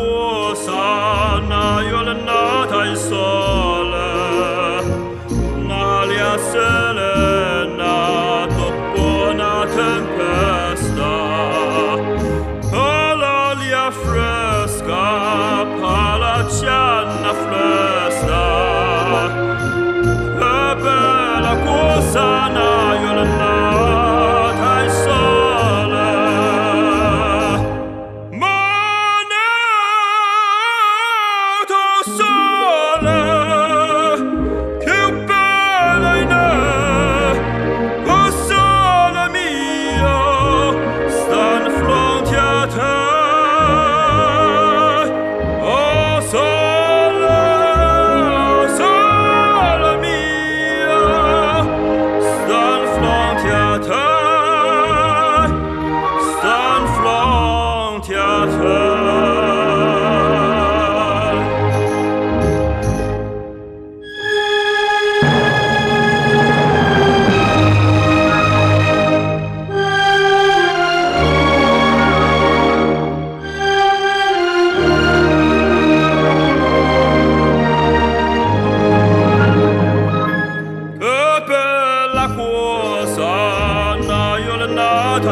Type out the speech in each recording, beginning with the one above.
Hosanna, you'll not I saw. Nalia, sir.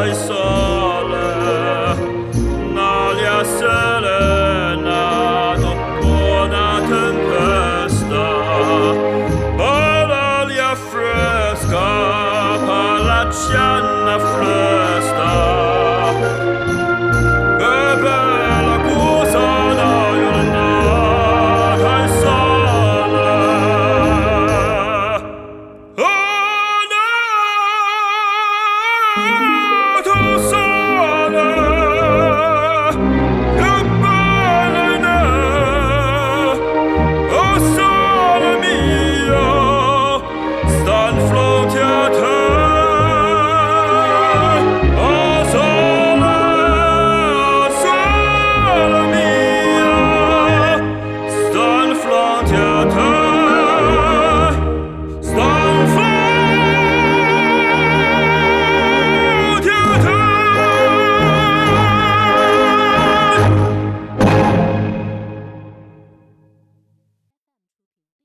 Il sole, n'alia serena dopo una tempesta, poi l'aria fresca per la